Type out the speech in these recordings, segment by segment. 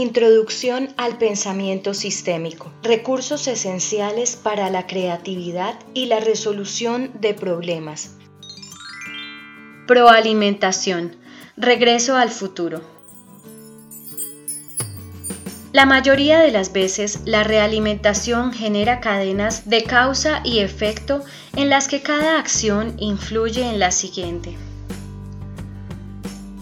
Introducción al pensamiento sistémico. Recursos esenciales para la creatividad y la resolución de problemas. Proalimentación. Regreso al futuro. La mayoría de las veces la realimentación genera cadenas de causa y efecto en las que cada acción influye en la siguiente.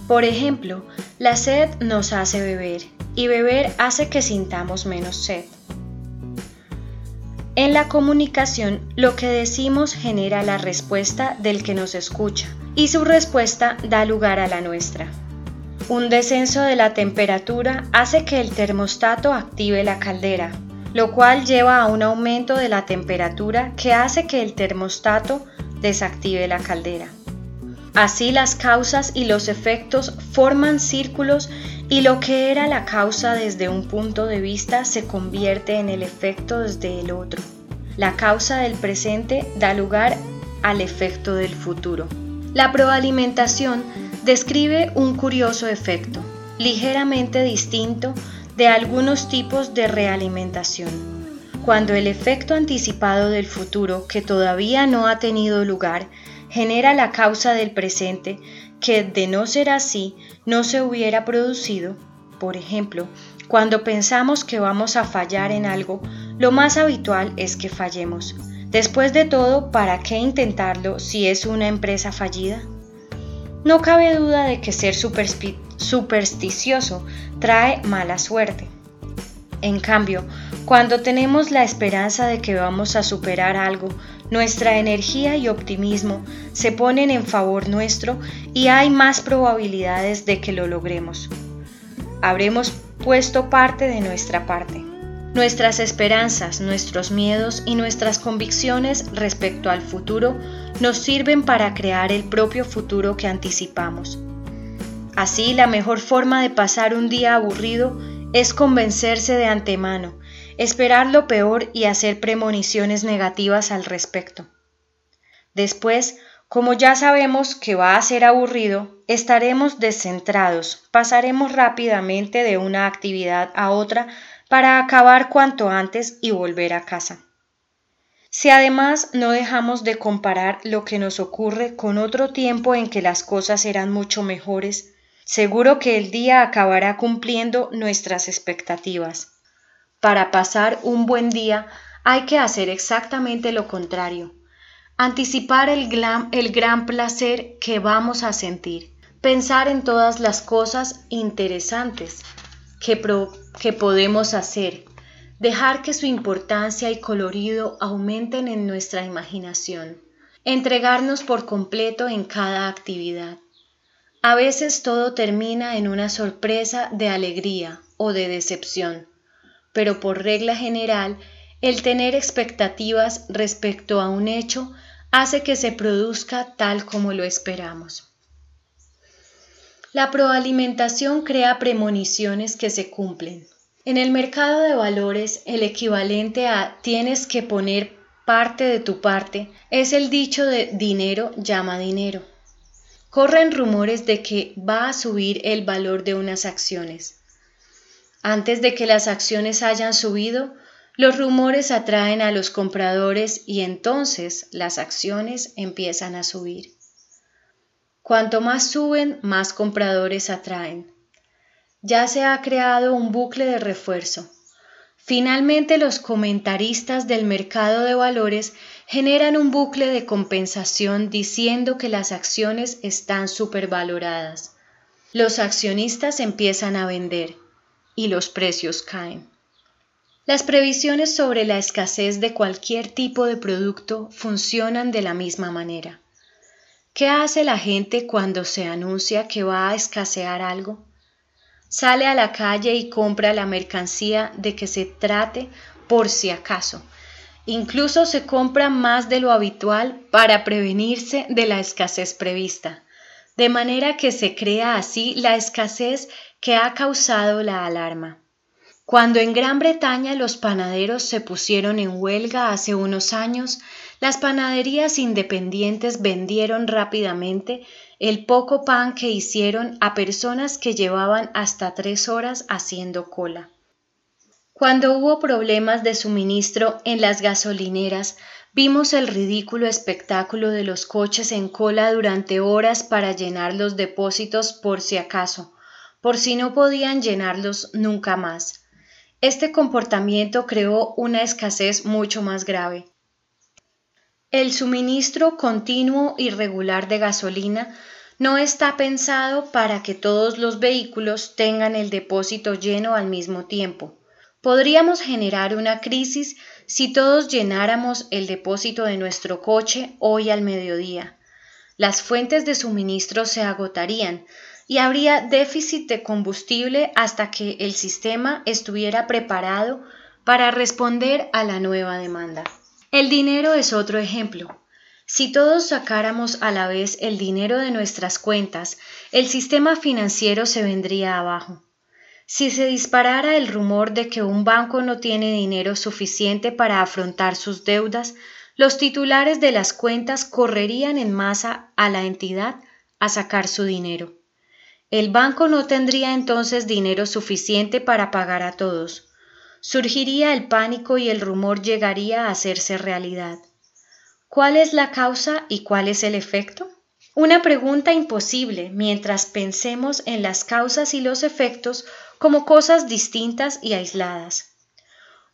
Por ejemplo, la sed nos hace beber y beber hace que sintamos menos sed. En la comunicación, lo que decimos genera la respuesta del que nos escucha y su respuesta da lugar a la nuestra. Un descenso de la temperatura hace que el termostato active la caldera, lo cual lleva a un aumento de la temperatura que hace que el termostato desactive la caldera. Así las causas y los efectos forman círculos y lo que era la causa desde un punto de vista se convierte en el efecto desde el otro. La causa del presente da lugar al efecto del futuro. La proalimentación describe un curioso efecto, ligeramente distinto de algunos tipos de realimentación. Cuando el efecto anticipado del futuro, que todavía no ha tenido lugar, genera la causa del presente que de no ser así no se hubiera producido, por ejemplo, cuando pensamos que vamos a fallar en algo, lo más habitual es que fallemos. Después de todo, ¿para qué intentarlo si es una empresa fallida? No cabe duda de que ser supersticioso trae mala suerte. En cambio, cuando tenemos la esperanza de que vamos a superar algo, nuestra energía y optimismo se ponen en favor nuestro y hay más probabilidades de que lo logremos. Habremos puesto parte de nuestra parte. Nuestras esperanzas, nuestros miedos y nuestras convicciones respecto al futuro nos sirven para crear el propio futuro que anticipamos. Así, la mejor forma de pasar un día aburrido es convencerse de antemano, esperar lo peor y hacer premoniciones negativas al respecto. Después, como ya sabemos que va a ser aburrido, estaremos descentrados, pasaremos rápidamente de una actividad a otra para acabar cuanto antes y volver a casa. Si además no dejamos de comparar lo que nos ocurre con otro tiempo en que las cosas eran mucho mejores, seguro que el día acabará cumpliendo nuestras expectativas. Para pasar un buen día hay que hacer exactamente lo contrario, anticipar el, el gran placer que vamos a sentir, pensar en todas las cosas interesantes que, que podemos hacer, dejar que su importancia y colorido aumenten en nuestra imaginación, entregarnos por completo en cada actividad. A veces todo termina en una sorpresa de alegría o de decepción, pero por regla general, el tener expectativas respecto a un hecho hace que se produzca tal como lo esperamos. La proalimentación crea premoniciones que se cumplen. En el mercado de valores, el equivalente a tienes que poner parte de tu parte es el dicho de dinero llama dinero. Corren rumores de que va a subir el valor de unas acciones. Antes de que las acciones hayan subido, los rumores atraen a los compradores y entonces las acciones empiezan a subir. Cuanto más suben, más compradores atraen. Ya se ha creado un bucle de refuerzo. Finalmente los comentaristas del mercado de valores generan un bucle de compensación diciendo que las acciones están supervaloradas. Los accionistas empiezan a vender y los precios caen. Las previsiones sobre la escasez de cualquier tipo de producto funcionan de la misma manera. ¿Qué hace la gente cuando se anuncia que va a escasear algo? sale a la calle y compra la mercancía de que se trate por si acaso. Incluso se compra más de lo habitual para prevenirse de la escasez prevista, de manera que se crea así la escasez que ha causado la alarma. Cuando en Gran Bretaña los panaderos se pusieron en huelga hace unos años, las panaderías independientes vendieron rápidamente el poco pan que hicieron a personas que llevaban hasta tres horas haciendo cola. Cuando hubo problemas de suministro en las gasolineras, vimos el ridículo espectáculo de los coches en cola durante horas para llenar los depósitos por si acaso, por si no podían llenarlos nunca más. Este comportamiento creó una escasez mucho más grave. El suministro continuo y regular de gasolina no está pensado para que todos los vehículos tengan el depósito lleno al mismo tiempo. Podríamos generar una crisis si todos llenáramos el depósito de nuestro coche hoy al mediodía. Las fuentes de suministro se agotarían y habría déficit de combustible hasta que el sistema estuviera preparado para responder a la nueva demanda. El dinero es otro ejemplo. Si todos sacáramos a la vez el dinero de nuestras cuentas, el sistema financiero se vendría abajo. Si se disparara el rumor de que un banco no tiene dinero suficiente para afrontar sus deudas, los titulares de las cuentas correrían en masa a la entidad a sacar su dinero. El banco no tendría entonces dinero suficiente para pagar a todos. Surgiría el pánico y el rumor llegaría a hacerse realidad. ¿Cuál es la causa y cuál es el efecto? Una pregunta imposible mientras pensemos en las causas y los efectos como cosas distintas y aisladas.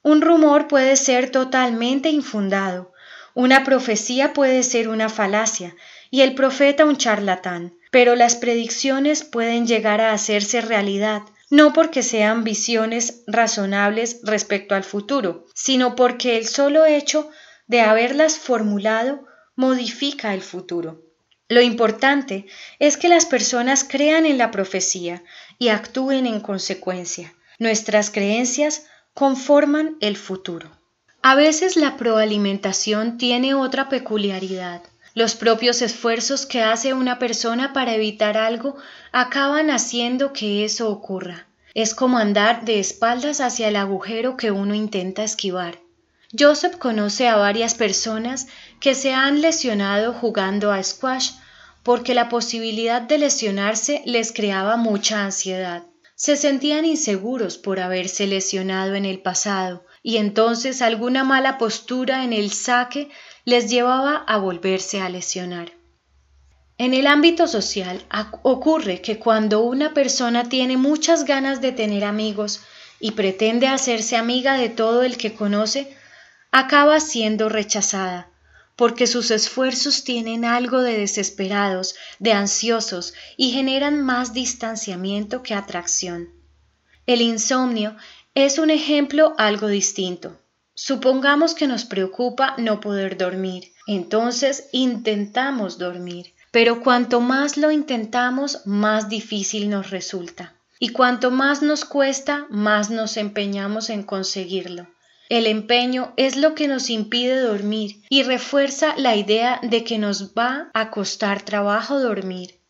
Un rumor puede ser totalmente infundado, una profecía puede ser una falacia y el profeta un charlatán, pero las predicciones pueden llegar a hacerse realidad, no porque sean visiones razonables respecto al futuro, sino porque el solo hecho de haberlas formulado modifica el futuro. Lo importante es que las personas crean en la profecía y actúen en consecuencia. Nuestras creencias conforman el futuro. A veces la proalimentación tiene otra peculiaridad. Los propios esfuerzos que hace una persona para evitar algo acaban haciendo que eso ocurra. Es como andar de espaldas hacia el agujero que uno intenta esquivar. Joseph conoce a varias personas que se han lesionado jugando a squash porque la posibilidad de lesionarse les creaba mucha ansiedad. Se sentían inseguros por haberse lesionado en el pasado, y entonces alguna mala postura en el saque les llevaba a volverse a lesionar. En el ámbito social ocurre que cuando una persona tiene muchas ganas de tener amigos y pretende hacerse amiga de todo el que conoce, acaba siendo rechazada, porque sus esfuerzos tienen algo de desesperados, de ansiosos y generan más distanciamiento que atracción. El insomnio es un ejemplo algo distinto. Supongamos que nos preocupa no poder dormir, entonces intentamos dormir, pero cuanto más lo intentamos, más difícil nos resulta. Y cuanto más nos cuesta, más nos empeñamos en conseguirlo. El empeño es lo que nos impide dormir y refuerza la idea de que nos va a costar trabajo dormir.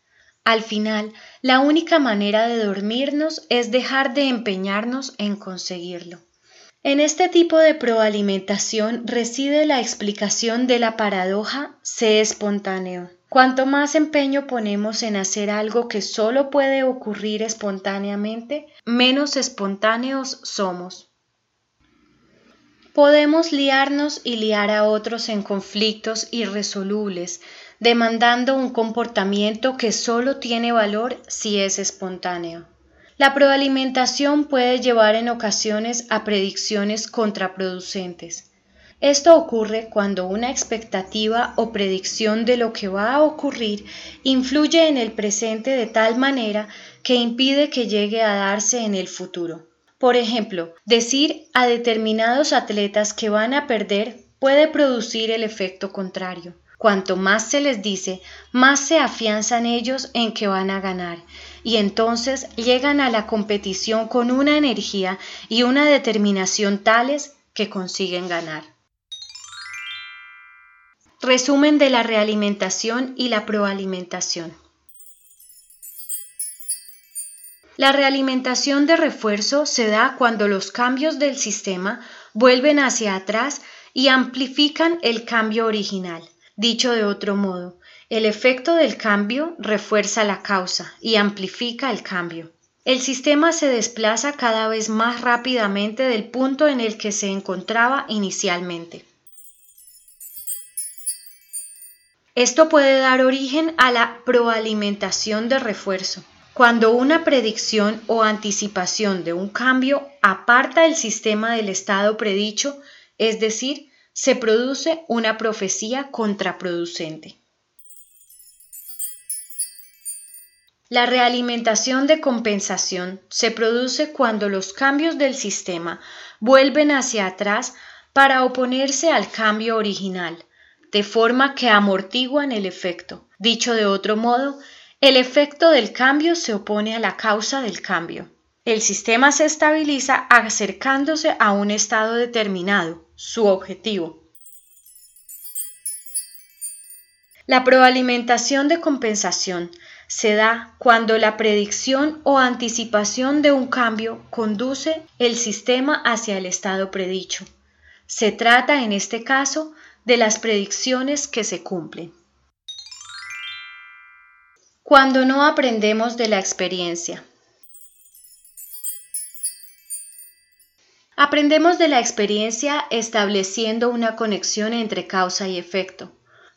Al final, la única manera de dormirnos es dejar de empeñarnos en conseguirlo. En este tipo de proalimentación reside la explicación de la paradoja sé espontáneo. Cuanto más empeño ponemos en hacer algo que solo puede ocurrir espontáneamente, menos espontáneos somos. Podemos liarnos y liar a otros en conflictos irresolubles, demandando un comportamiento que solo tiene valor si es espontáneo. La proalimentación puede llevar en ocasiones a predicciones contraproducentes. Esto ocurre cuando una expectativa o predicción de lo que va a ocurrir influye en el presente de tal manera que impide que llegue a darse en el futuro. Por ejemplo, decir a determinados atletas que van a perder puede producir el efecto contrario. Cuanto más se les dice, más se afianzan ellos en que van a ganar y entonces llegan a la competición con una energía y una determinación tales que consiguen ganar. Resumen de la realimentación y la proalimentación. La realimentación de refuerzo se da cuando los cambios del sistema vuelven hacia atrás y amplifican el cambio original. Dicho de otro modo, el efecto del cambio refuerza la causa y amplifica el cambio. El sistema se desplaza cada vez más rápidamente del punto en el que se encontraba inicialmente. Esto puede dar origen a la proalimentación de refuerzo, cuando una predicción o anticipación de un cambio aparta el sistema del estado predicho, es decir, se produce una profecía contraproducente. La realimentación de compensación se produce cuando los cambios del sistema vuelven hacia atrás para oponerse al cambio original, de forma que amortiguan el efecto. Dicho de otro modo, el efecto del cambio se opone a la causa del cambio. El sistema se estabiliza acercándose a un estado determinado, su objetivo. La proalimentación de compensación se da cuando la predicción o anticipación de un cambio conduce el sistema hacia el estado predicho. Se trata en este caso de las predicciones que se cumplen. Cuando no aprendemos de la experiencia. Aprendemos de la experiencia estableciendo una conexión entre causa y efecto.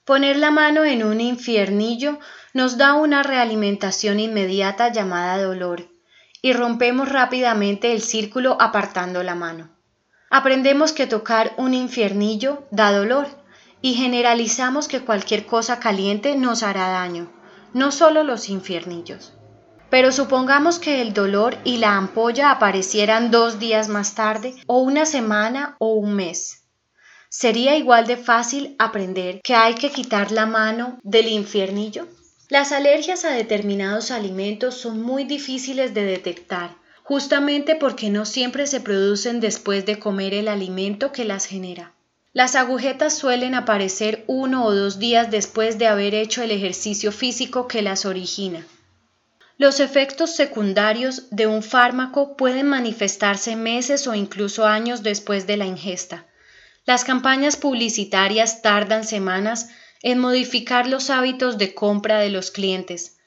Poner la mano en un infiernillo nos da una realimentación inmediata llamada dolor y rompemos rápidamente el círculo apartando la mano. Aprendemos que tocar un infiernillo da dolor y generalizamos que cualquier cosa caliente nos hará daño, no solo los infiernillos. Pero supongamos que el dolor y la ampolla aparecieran dos días más tarde, o una semana o un mes. ¿Sería igual de fácil aprender que hay que quitar la mano del infiernillo? Las alergias a determinados alimentos son muy difíciles de detectar, justamente porque no siempre se producen después de comer el alimento que las genera. Las agujetas suelen aparecer uno o dos días después de haber hecho el ejercicio físico que las origina. Los efectos secundarios de un fármaco pueden manifestarse meses o incluso años después de la ingesta. Las campañas publicitarias tardan semanas en modificar los hábitos de compra de los clientes.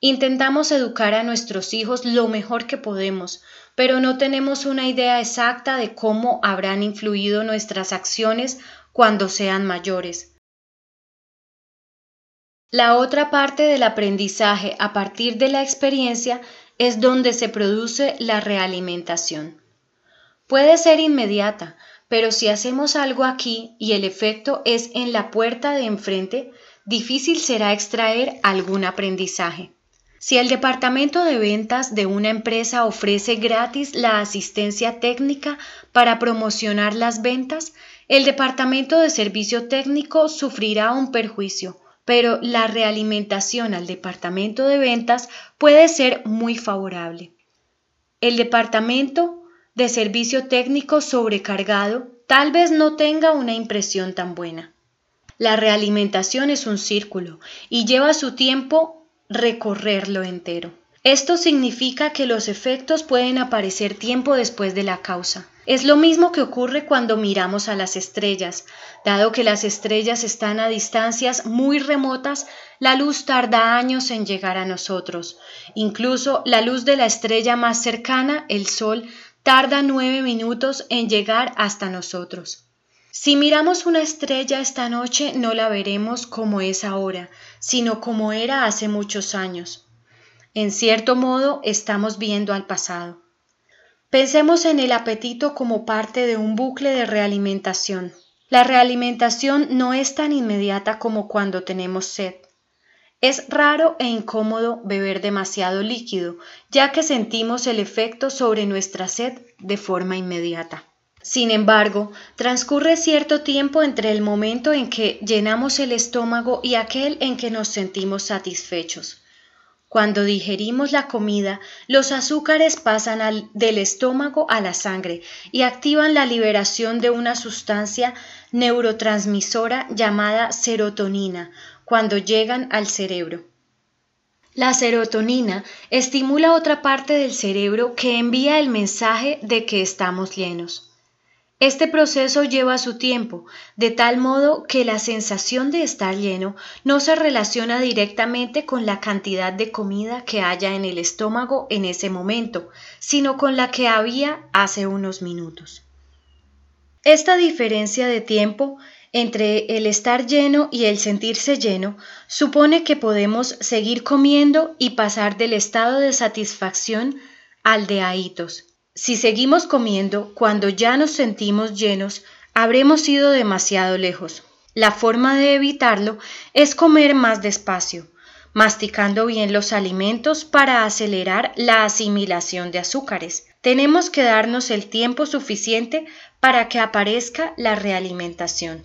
Intentamos educar a nuestros hijos lo mejor que podemos, pero no tenemos una idea exacta de cómo habrán influido nuestras acciones cuando sean mayores. La otra parte del aprendizaje a partir de la experiencia es donde se produce la realimentación. Puede ser inmediata, pero si hacemos algo aquí y el efecto es en la puerta de enfrente, difícil será extraer algún aprendizaje. Si el departamento de ventas de una empresa ofrece gratis la asistencia técnica para promocionar las ventas, el departamento de servicio técnico sufrirá un perjuicio, pero la realimentación al departamento de ventas puede ser muy favorable. El departamento de servicio técnico sobrecargado tal vez no tenga una impresión tan buena. La realimentación es un círculo y lleva su tiempo recorrerlo entero. Esto significa que los efectos pueden aparecer tiempo después de la causa. Es lo mismo que ocurre cuando miramos a las estrellas. Dado que las estrellas están a distancias muy remotas, la luz tarda años en llegar a nosotros. Incluso la luz de la estrella más cercana, el Sol, tarda nueve minutos en llegar hasta nosotros. Si miramos una estrella esta noche no la veremos como es ahora, sino como era hace muchos años. En cierto modo estamos viendo al pasado. Pensemos en el apetito como parte de un bucle de realimentación. La realimentación no es tan inmediata como cuando tenemos sed. Es raro e incómodo beber demasiado líquido, ya que sentimos el efecto sobre nuestra sed de forma inmediata. Sin embargo, transcurre cierto tiempo entre el momento en que llenamos el estómago y aquel en que nos sentimos satisfechos. Cuando digerimos la comida, los azúcares pasan del estómago a la sangre y activan la liberación de una sustancia neurotransmisora llamada serotonina, cuando llegan al cerebro. La serotonina estimula otra parte del cerebro que envía el mensaje de que estamos llenos. Este proceso lleva su tiempo, de tal modo que la sensación de estar lleno no se relaciona directamente con la cantidad de comida que haya en el estómago en ese momento, sino con la que había hace unos minutos. Esta diferencia de tiempo entre el estar lleno y el sentirse lleno supone que podemos seguir comiendo y pasar del estado de satisfacción al de ahitos. Si seguimos comiendo cuando ya nos sentimos llenos, habremos ido demasiado lejos. La forma de evitarlo es comer más despacio, masticando bien los alimentos para acelerar la asimilación de azúcares. Tenemos que darnos el tiempo suficiente para que aparezca la realimentación.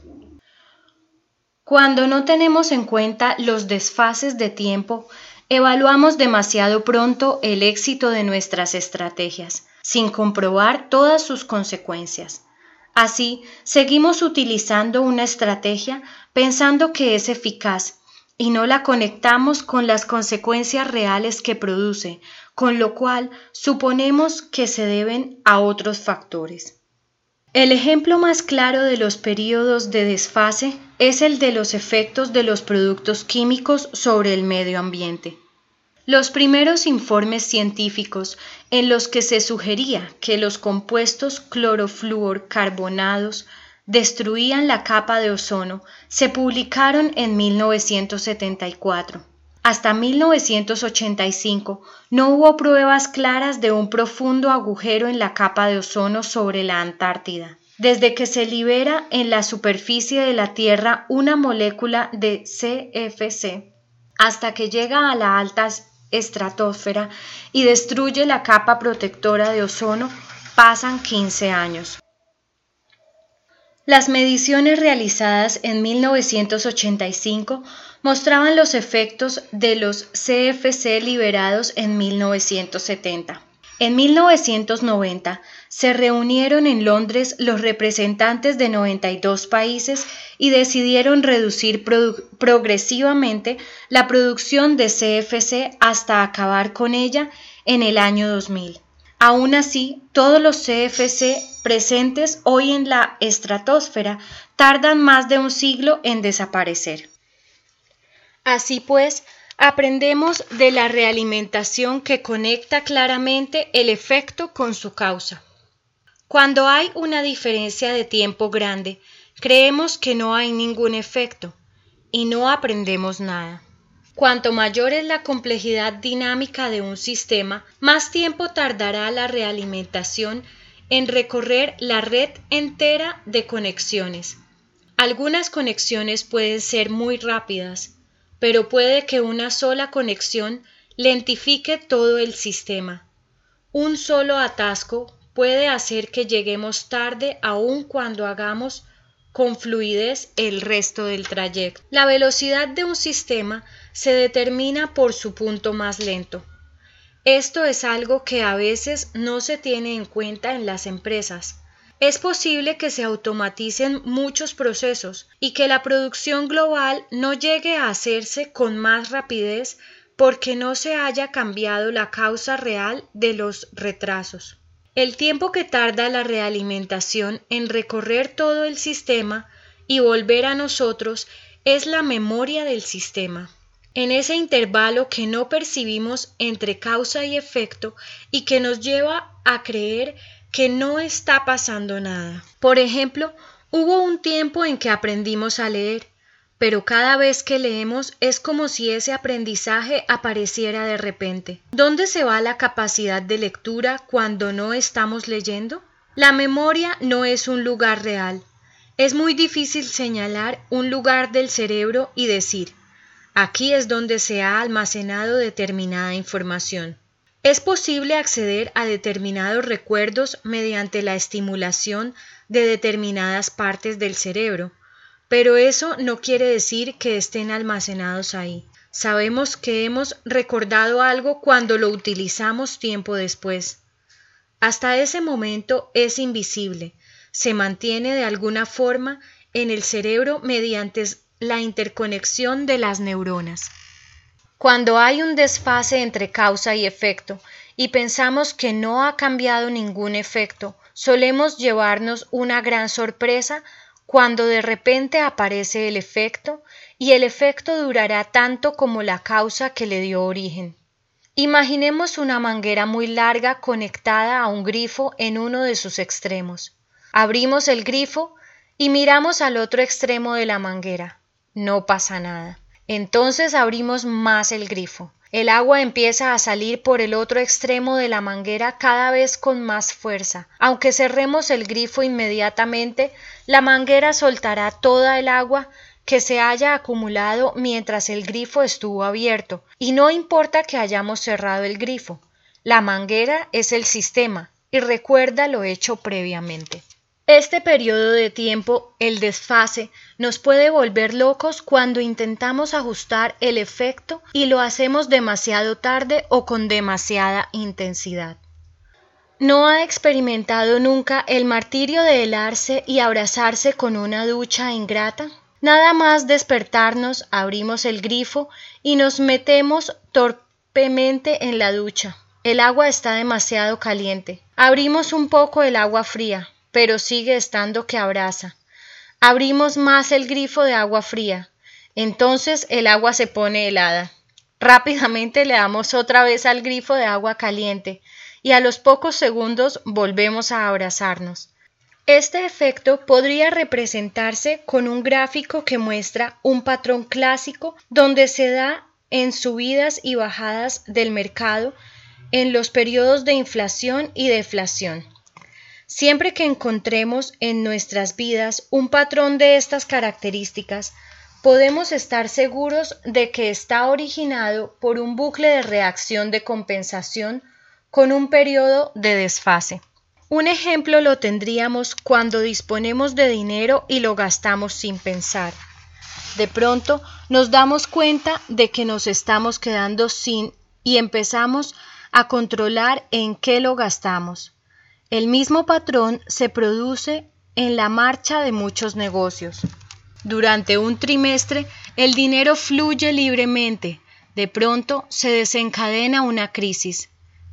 Cuando no tenemos en cuenta los desfases de tiempo, evaluamos demasiado pronto el éxito de nuestras estrategias, sin comprobar todas sus consecuencias. Así, seguimos utilizando una estrategia pensando que es eficaz y no la conectamos con las consecuencias reales que produce, con lo cual suponemos que se deben a otros factores. El ejemplo más claro de los periodos de desfase es el de los efectos de los productos químicos sobre el medio ambiente. Los primeros informes científicos en los que se sugería que los compuestos clorofluorcarbonados destruían la capa de ozono se publicaron en 1974. Hasta 1985 no hubo pruebas claras de un profundo agujero en la capa de ozono sobre la Antártida. Desde que se libera en la superficie de la Tierra una molécula de CFC hasta que llega a la alta estratosfera y destruye la capa protectora de ozono pasan 15 años. Las mediciones realizadas en 1985 mostraban los efectos de los CFC liberados en 1970. En 1990 se reunieron en Londres los representantes de 92 países y decidieron reducir progresivamente la producción de CFC hasta acabar con ella en el año 2000. Aún así, todos los CFC presentes hoy en la estratosfera tardan más de un siglo en desaparecer. Así pues, aprendemos de la realimentación que conecta claramente el efecto con su causa. Cuando hay una diferencia de tiempo grande, creemos que no hay ningún efecto y no aprendemos nada. Cuanto mayor es la complejidad dinámica de un sistema, más tiempo tardará la realimentación en recorrer la red entera de conexiones. Algunas conexiones pueden ser muy rápidas, pero puede que una sola conexión lentifique todo el sistema. Un solo atasco puede hacer que lleguemos tarde aun cuando hagamos con fluidez el resto del trayecto. La velocidad de un sistema se determina por su punto más lento. Esto es algo que a veces no se tiene en cuenta en las empresas. Es posible que se automaticen muchos procesos y que la producción global no llegue a hacerse con más rapidez porque no se haya cambiado la causa real de los retrasos. El tiempo que tarda la realimentación en recorrer todo el sistema y volver a nosotros es la memoria del sistema. En ese intervalo que no percibimos entre causa y efecto y que nos lleva a creer que no está pasando nada. Por ejemplo, hubo un tiempo en que aprendimos a leer, pero cada vez que leemos es como si ese aprendizaje apareciera de repente. ¿Dónde se va la capacidad de lectura cuando no estamos leyendo? La memoria no es un lugar real. Es muy difícil señalar un lugar del cerebro y decir, aquí es donde se ha almacenado determinada información. Es posible acceder a determinados recuerdos mediante la estimulación de determinadas partes del cerebro, pero eso no quiere decir que estén almacenados ahí. Sabemos que hemos recordado algo cuando lo utilizamos tiempo después. Hasta ese momento es invisible, se mantiene de alguna forma en el cerebro mediante la interconexión de las neuronas. Cuando hay un desfase entre causa y efecto y pensamos que no ha cambiado ningún efecto, solemos llevarnos una gran sorpresa cuando de repente aparece el efecto y el efecto durará tanto como la causa que le dio origen. Imaginemos una manguera muy larga conectada a un grifo en uno de sus extremos. Abrimos el grifo y miramos al otro extremo de la manguera. No pasa nada. Entonces abrimos más el grifo. El agua empieza a salir por el otro extremo de la manguera cada vez con más fuerza. Aunque cerremos el grifo inmediatamente, la manguera soltará toda el agua que se haya acumulado mientras el grifo estuvo abierto, y no importa que hayamos cerrado el grifo. La manguera es el sistema, y recuerda lo hecho previamente. Este periodo de tiempo, el desfase, nos puede volver locos cuando intentamos ajustar el efecto y lo hacemos demasiado tarde o con demasiada intensidad. ¿No ha experimentado nunca el martirio de helarse y abrazarse con una ducha ingrata? Nada más despertarnos, abrimos el grifo y nos metemos torpemente en la ducha. El agua está demasiado caliente. Abrimos un poco el agua fría, pero sigue estando que abraza. Abrimos más el grifo de agua fría. Entonces el agua se pone helada. Rápidamente le damos otra vez al grifo de agua caliente y a los pocos segundos volvemos a abrazarnos. Este efecto podría representarse con un gráfico que muestra un patrón clásico donde se da en subidas y bajadas del mercado en los periodos de inflación y deflación. Siempre que encontremos en nuestras vidas un patrón de estas características, podemos estar seguros de que está originado por un bucle de reacción de compensación con un periodo de desfase. Un ejemplo lo tendríamos cuando disponemos de dinero y lo gastamos sin pensar. De pronto nos damos cuenta de que nos estamos quedando sin y empezamos a controlar en qué lo gastamos. El mismo patrón se produce en la marcha de muchos negocios. Durante un trimestre el dinero fluye libremente, de pronto se desencadena una crisis.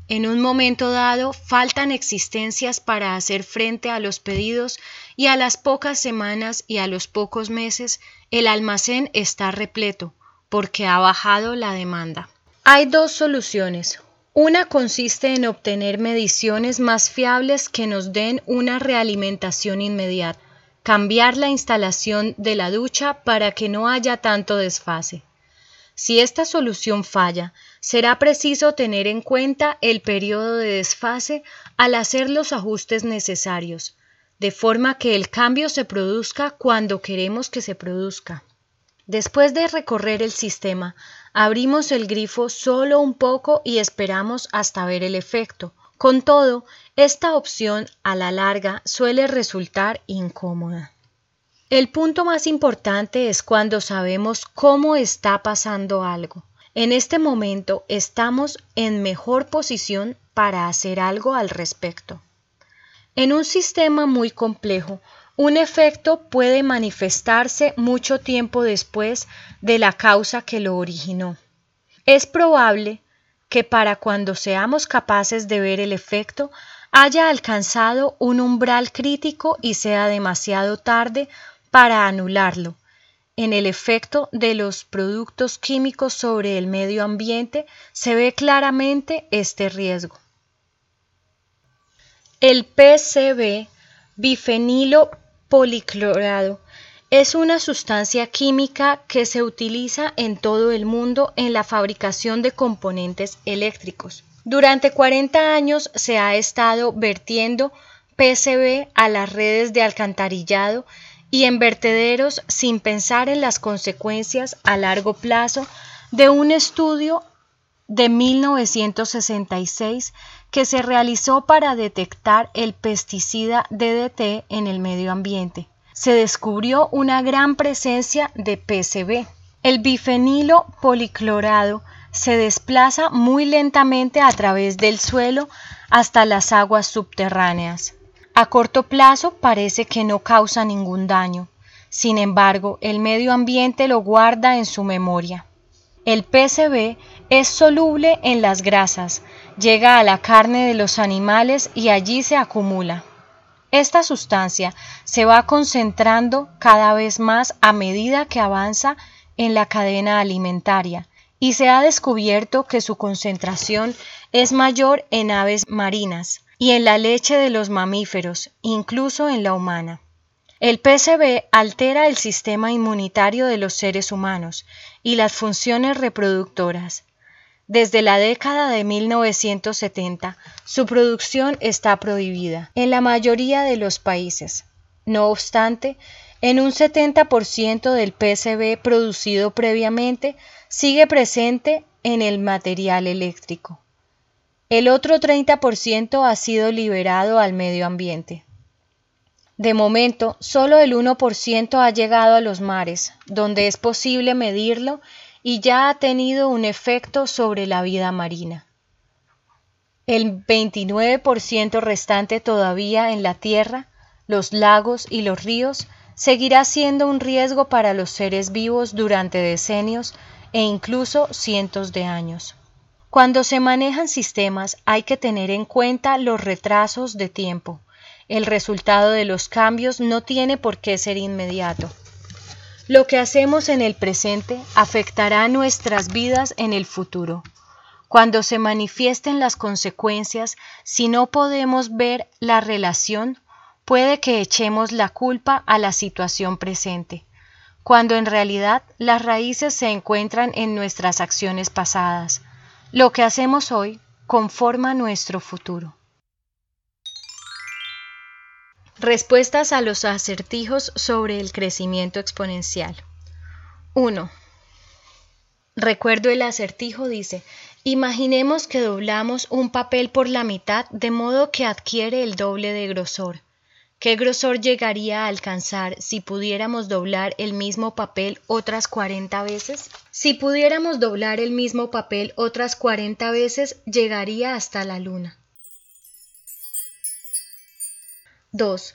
En un momento dado faltan existencias para hacer frente a los pedidos y a las pocas semanas y a los pocos meses el almacén está repleto porque ha bajado la demanda. Hay dos soluciones. Una consiste en obtener mediciones más fiables que nos den una realimentación inmediata, cambiar la instalación de la ducha para que no haya tanto desfase. Si esta solución falla, será preciso tener en cuenta el periodo de desfase al hacer los ajustes necesarios, de forma que el cambio se produzca cuando queremos que se produzca. Después de recorrer el sistema, abrimos el grifo solo un poco y esperamos hasta ver el efecto. Con todo, esta opción a la larga suele resultar incómoda. El punto más importante es cuando sabemos cómo está pasando algo. En este momento estamos en mejor posición para hacer algo al respecto. En un sistema muy complejo, un efecto puede manifestarse mucho tiempo después de la causa que lo originó. Es probable que para cuando seamos capaces de ver el efecto haya alcanzado un umbral crítico y sea demasiado tarde para anularlo. En el efecto de los productos químicos sobre el medio ambiente se ve claramente este riesgo. El PCB bifenilo policlorado es una sustancia química que se utiliza en todo el mundo en la fabricación de componentes eléctricos. Durante 40 años se ha estado vertiendo PCB a las redes de alcantarillado y en vertederos sin pensar en las consecuencias a largo plazo de un estudio de 1966 que se realizó para detectar el pesticida DDT en el medio ambiente. Se descubrió una gran presencia de PCB. El bifenilo policlorado se desplaza muy lentamente a través del suelo hasta las aguas subterráneas. A corto plazo parece que no causa ningún daño. Sin embargo, el medio ambiente lo guarda en su memoria. El PCB es soluble en las grasas, llega a la carne de los animales y allí se acumula. Esta sustancia se va concentrando cada vez más a medida que avanza en la cadena alimentaria y se ha descubierto que su concentración es mayor en aves marinas y en la leche de los mamíferos, incluso en la humana. El PCB altera el sistema inmunitario de los seres humanos y las funciones reproductoras. Desde la década de 1970, su producción está prohibida en la mayoría de los países. No obstante, en un 70% del PCB producido previamente sigue presente en el material eléctrico. El otro 30% ha sido liberado al medio ambiente. De momento, solo el 1% ha llegado a los mares, donde es posible medirlo y ya ha tenido un efecto sobre la vida marina. El 29% restante todavía en la tierra, los lagos y los ríos seguirá siendo un riesgo para los seres vivos durante decenios e incluso cientos de años. Cuando se manejan sistemas hay que tener en cuenta los retrasos de tiempo. El resultado de los cambios no tiene por qué ser inmediato. Lo que hacemos en el presente afectará nuestras vidas en el futuro. Cuando se manifiesten las consecuencias, si no podemos ver la relación, puede que echemos la culpa a la situación presente, cuando en realidad las raíces se encuentran en nuestras acciones pasadas. Lo que hacemos hoy conforma nuestro futuro. Respuestas a los acertijos sobre el crecimiento exponencial. 1. Recuerdo el acertijo dice, imaginemos que doblamos un papel por la mitad de modo que adquiere el doble de grosor. ¿Qué grosor llegaría a alcanzar si pudiéramos doblar el mismo papel otras 40 veces? Si pudiéramos doblar el mismo papel otras 40 veces, llegaría hasta la luna. 2.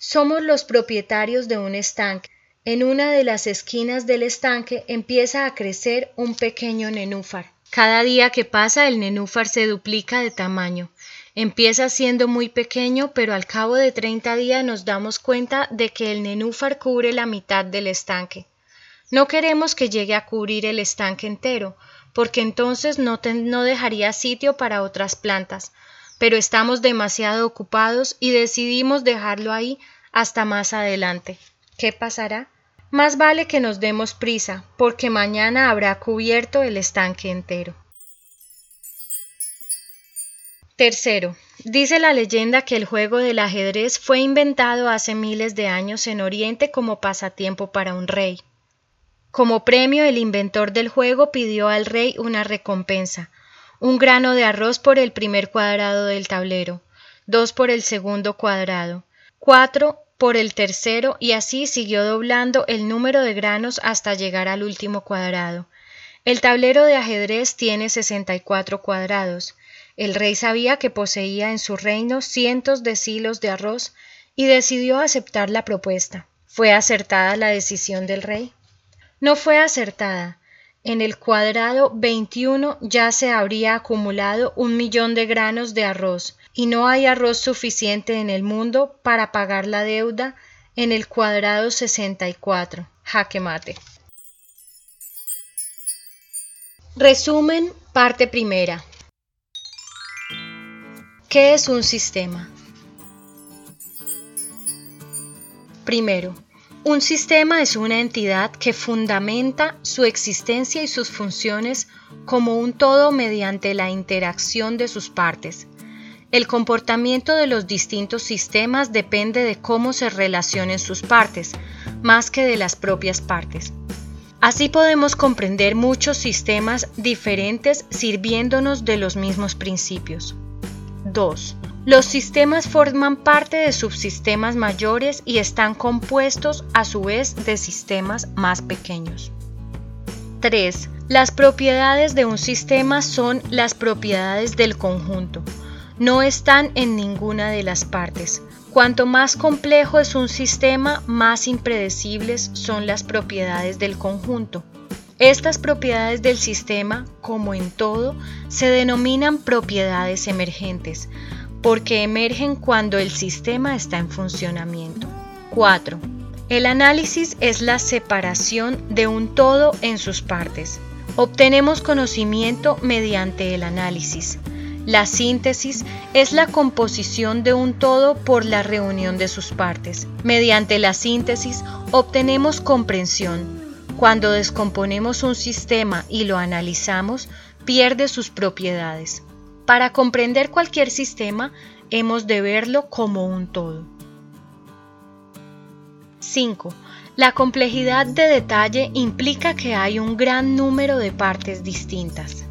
Somos los propietarios de un estanque. En una de las esquinas del estanque empieza a crecer un pequeño nenúfar. Cada día que pasa el nenúfar se duplica de tamaño. Empieza siendo muy pequeño, pero al cabo de 30 días nos damos cuenta de que el nenúfar cubre la mitad del estanque. No queremos que llegue a cubrir el estanque entero, porque entonces no, no dejaría sitio para otras plantas, pero estamos demasiado ocupados y decidimos dejarlo ahí hasta más adelante. ¿Qué pasará? Más vale que nos demos prisa, porque mañana habrá cubierto el estanque entero. Tercero, dice la leyenda que el juego del ajedrez fue inventado hace miles de años en Oriente como pasatiempo para un rey. Como premio, el inventor del juego pidió al rey una recompensa, un grano de arroz por el primer cuadrado del tablero, dos por el segundo cuadrado, cuatro por el tercero y así siguió doblando el número de granos hasta llegar al último cuadrado. El tablero de ajedrez tiene 64 cuadrados. El rey sabía que poseía en su reino cientos de silos de arroz y decidió aceptar la propuesta. ¿Fue acertada la decisión del rey? No fue acertada. En el cuadrado 21 ya se habría acumulado un millón de granos de arroz y no hay arroz suficiente en el mundo para pagar la deuda en el cuadrado 64. Jaque mate. Resumen, parte primera. ¿Qué es un sistema? Primero, un sistema es una entidad que fundamenta su existencia y sus funciones como un todo mediante la interacción de sus partes. El comportamiento de los distintos sistemas depende de cómo se relacionen sus partes, más que de las propias partes. Así podemos comprender muchos sistemas diferentes sirviéndonos de los mismos principios. 2. Los sistemas forman parte de subsistemas mayores y están compuestos a su vez de sistemas más pequeños. 3. Las propiedades de un sistema son las propiedades del conjunto. No están en ninguna de las partes. Cuanto más complejo es un sistema, más impredecibles son las propiedades del conjunto. Estas propiedades del sistema, como en todo, se denominan propiedades emergentes. Porque emergen cuando el sistema está en funcionamiento. 4. El análisis es la separación de un todo en sus partes. Obtenemos conocimiento mediante el análisis. La síntesis es la composición de un todo por la reunión de sus partes. Mediante la síntesis obtenemos comprensión. Cuando descomponemos un sistema y lo analizamos, pierde sus propiedades. Para comprender cualquier sistema, hemos de verlo como un todo. 5. La complejidad de detalle implica que hay un gran número de partes distintas.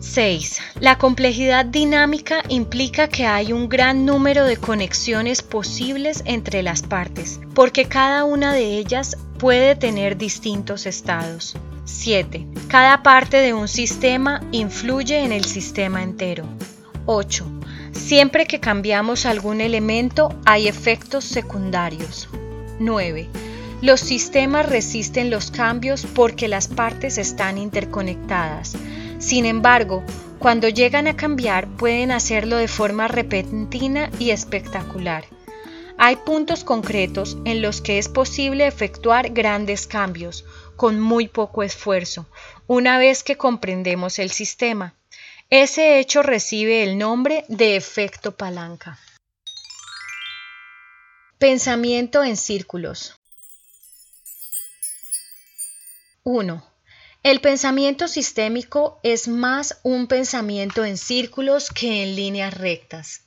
6. La complejidad dinámica implica que hay un gran número de conexiones posibles entre las partes, porque cada una de ellas puede tener distintos estados. 7. Cada parte de un sistema influye en el sistema entero. 8. Siempre que cambiamos algún elemento hay efectos secundarios. 9. Los sistemas resisten los cambios porque las partes están interconectadas. Sin embargo, cuando llegan a cambiar pueden hacerlo de forma repentina y espectacular. Hay puntos concretos en los que es posible efectuar grandes cambios con muy poco esfuerzo, una vez que comprendemos el sistema. Ese hecho recibe el nombre de efecto palanca. Pensamiento en círculos. 1. El pensamiento sistémico es más un pensamiento en círculos que en líneas rectas.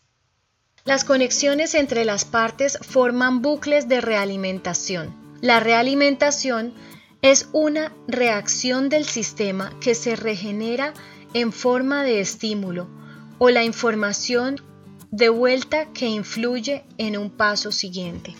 Las conexiones entre las partes forman bucles de realimentación. La realimentación es una reacción del sistema que se regenera en forma de estímulo o la información de vuelta que influye en un paso siguiente.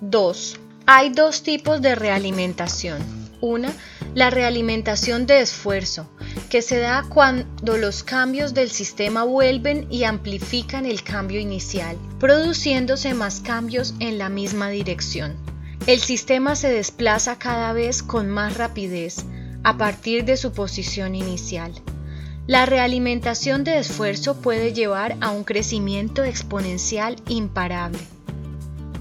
2. Hay dos tipos de realimentación. Una, la realimentación de esfuerzo, que se da cuando los cambios del sistema vuelven y amplifican el cambio inicial, produciéndose más cambios en la misma dirección. El sistema se desplaza cada vez con más rapidez a partir de su posición inicial. La realimentación de esfuerzo puede llevar a un crecimiento exponencial imparable.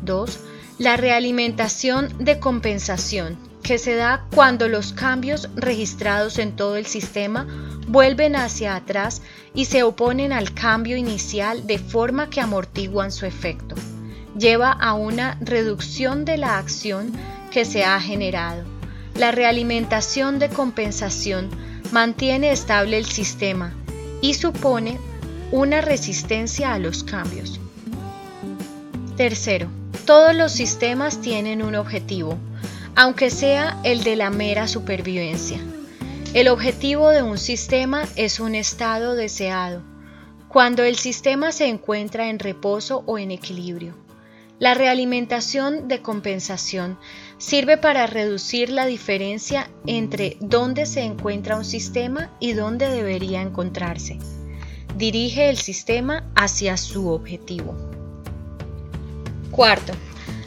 2. La realimentación de compensación, que se da cuando los cambios registrados en todo el sistema vuelven hacia atrás y se oponen al cambio inicial de forma que amortiguan su efecto. Lleva a una reducción de la acción que se ha generado. La realimentación de compensación mantiene estable el sistema y supone una resistencia a los cambios. Tercero, todos los sistemas tienen un objetivo, aunque sea el de la mera supervivencia. El objetivo de un sistema es un estado deseado, cuando el sistema se encuentra en reposo o en equilibrio. La realimentación de compensación sirve para reducir la diferencia entre dónde se encuentra un sistema y dónde debería encontrarse. Dirige el sistema hacia su objetivo. Cuarto,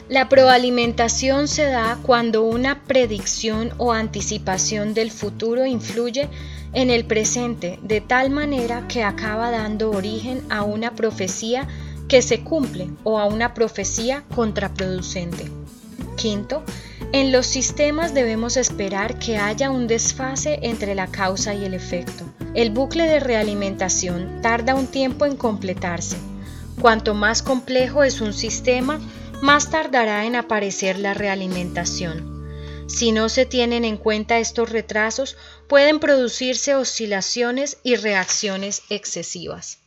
la proalimentación se da cuando una predicción o anticipación del futuro influye en el presente de tal manera que acaba dando origen a una profecía que se cumple o a una profecía contraproducente. Quinto, en los sistemas debemos esperar que haya un desfase entre la causa y el efecto. El bucle de realimentación tarda un tiempo en completarse. Cuanto más complejo es un sistema, más tardará en aparecer la realimentación. Si no se tienen en cuenta estos retrasos, pueden producirse oscilaciones y reacciones excesivas.